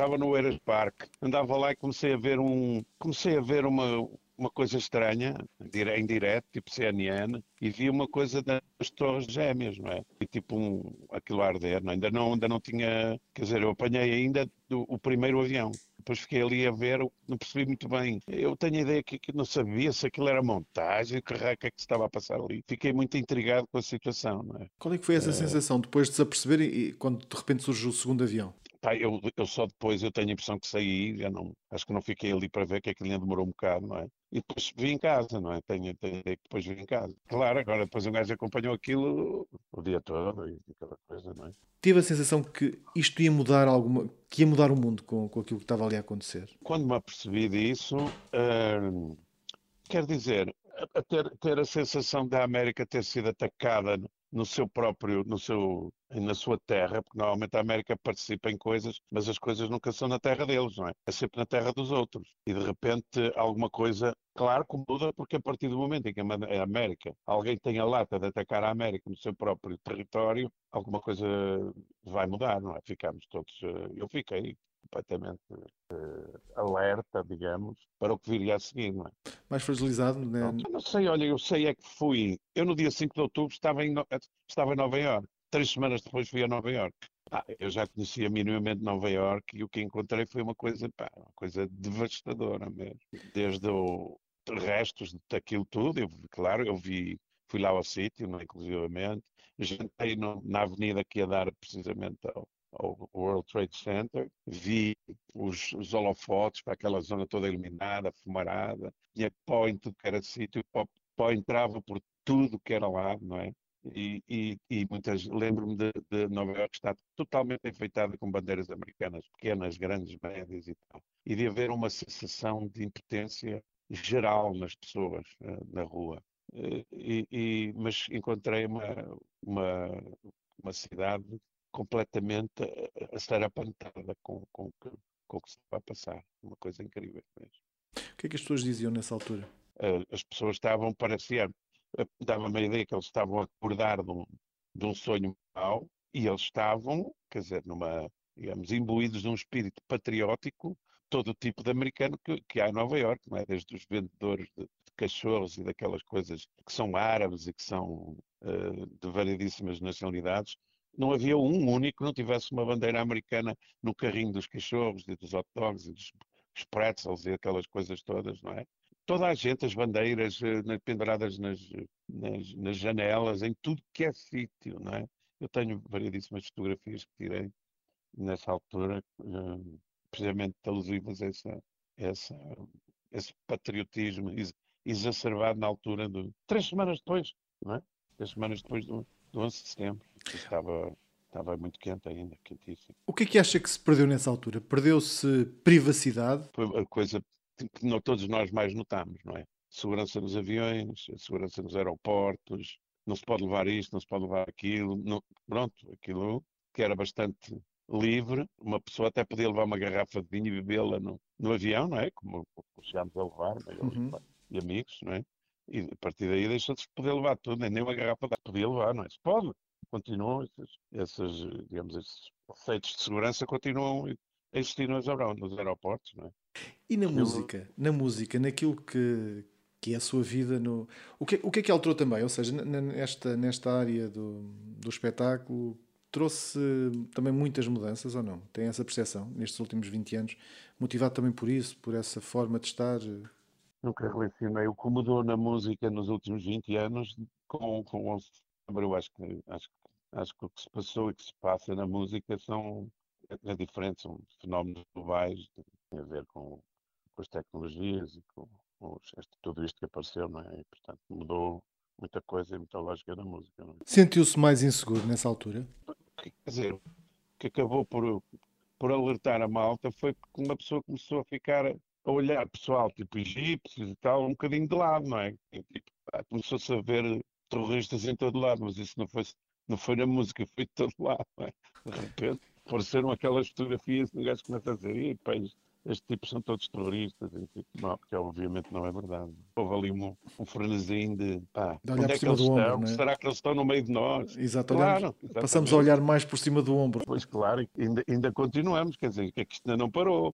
estava no Eiras Park, andava lá e comecei a ver um, comecei a ver uma, uma coisa estranha, em direto, tipo CNN, e vi uma coisa das torres gêmeas, não é? E tipo um, aquilo a arder, não? É? Ainda, não, ainda não tinha, quer dizer, eu apanhei ainda do, o primeiro avião. Depois fiquei ali a ver, não percebi muito bem. Eu tenho a ideia que, que não sabia se aquilo era montagem, raio que é que se estava a passar ali. Fiquei muito intrigado com a situação, não é? Qual é que foi essa é... sensação depois de se aperceber e quando de repente surge o segundo avião? Pá, eu, eu só depois eu tenho a impressão que saí, já não, acho que não fiquei ali para ver que aquilo ainda demorou um bocado, não é? E depois vim em casa, não é? Tenho, tenho que depois vim em casa. Claro, agora depois um gajo acompanhou aquilo o dia todo e aquela coisa, não é? Tive a sensação que isto ia mudar alguma, que ia mudar o mundo com, com aquilo que estava ali a acontecer. Quando me apercebi disso, hum, quer dizer, a ter, ter a sensação da América ter sido atacada no seu próprio, no seu, na sua terra, porque normalmente a América participa em coisas, mas as coisas nunca são na terra deles, não é? É sempre na terra dos outros. E de repente alguma coisa, claro que muda, porque a partir do momento em que a América, alguém tem a lata de atacar a América no seu próprio território, alguma coisa vai mudar, não é? Ficamos todos, eh, eu fiquei completamente uh, alerta, digamos, para o que viria a seguir. Não é? Mais fragilizado, né? Não, não sei, olha, eu sei é que fui. Eu no dia 5 de outubro estava em, estava em Nova Iorque. Três semanas depois fui a Nova Iorque. Ah, eu já conhecia minimamente Nova Iorque e o que encontrei foi uma coisa, pá, uma coisa devastadora mesmo. Desde o restos daquilo tudo, eu, claro, eu vi, fui lá ao sítio, é, inclusivamente, jantei no, na avenida que ia dar precisamente ao, ao World Trade Center, vi os, os holofotes para aquela zona toda iluminada, fumarada, tinha pó em tudo que era sítio, pó, pó entrava por tudo que era lá, não é? E, e, e muitas lembro-me de, de, Nova York estar totalmente enfeitada com bandeiras americanas, pequenas, grandes, médias e tal, e de haver uma sensação de impotência geral nas pessoas uh, na rua. Uh, e, e, mas encontrei uma, uma, uma cidade completamente a, ser apantada com, com, com, o que se vai passar. Uma coisa incrível mesmo. O que é que as pessoas diziam nessa altura? As pessoas estavam, parecia, dava-me a ideia que eles estavam a acordar de um, de um sonho mau e eles estavam, quer dizer, numa, digamos, imbuídos de um espírito patriótico, todo o tipo de americano que, que há em Nova Iorque, não é? desde os vendedores de, de cachorros e daquelas coisas que são árabes e que são uh, de variedíssimas nacionalidades, não havia um único que não tivesse uma bandeira americana no carrinho dos cachorros e dos hot dogs e dos pretzels e aquelas coisas todas, não é? Toda a gente, as bandeiras eh, penduradas nas, nas, nas janelas, em tudo que é sítio, não é? Eu tenho variedíssimas fotografias que tirei nessa altura, eh, precisamente alusivas a essa, essa, esse patriotismo exacerbado na altura de três semanas depois, não é? Três semanas depois do, do 11 de setembro. Estava, estava muito quente ainda, quentíssimo. O que é que acha que se perdeu nessa altura? Perdeu-se privacidade? Foi a coisa que não, todos nós mais notamos, não é? Segurança nos aviões, segurança nos aeroportos, não se pode levar isto, não se pode levar aquilo. Não, pronto, aquilo que era bastante livre, uma pessoa até podia levar uma garrafa de vinho e bebê-la no, no avião, não é? Como, como chegámos a levar, é? uhum. e amigos, não é? E a partir daí deixou de se poder levar tudo, nem uma garrafa de podia levar, não é? Se pode, continuam esses, esses, digamos, esses conceitos de segurança continuam a existir nos, nos aeroportos, não é? E na música, na música, naquilo que, que é a sua vida, no... o, que, o que é que alterou também? Ou seja, nesta, nesta área do, do espetáculo, trouxe também muitas mudanças ou não? Tem essa percepção nestes últimos 20 anos, motivado também por isso, por essa forma de estar? Nunca relacionei o que mudou na música nos últimos 20 anos com, com eu acho que, acho, acho que o que se passou e que se passa na música são é, diferente, são fenómenos globais, tem a ver com, com as tecnologias e com, com este, tudo isto que apareceu, não é? E, portanto, mudou muita coisa e muita lógica da música. É? Sentiu-se mais inseguro nessa altura? Quer dizer, o que acabou por, por alertar a malta foi porque uma pessoa começou a ficar a olhar pessoal tipo egípcios e tal, um bocadinho de lado, não é? Tipo, começou-se a ver terroristas em todo lado, mas isso não foi, não foi na música, foi de todo lado. É? De repente apareceram aquelas fotografias e o gajo começa a dizer, e pá, estes tipos são todos terroristas, não, porque obviamente não é verdade. Houve ali um, um frenesim de pá, De onde é que eles ombro, estão? é? Será que eles estão no meio de nós? Exato, Claro, passamos a olhar mais por cima do ombro. Pois claro, ainda, ainda continuamos, quer dizer, que é que isto ainda não parou.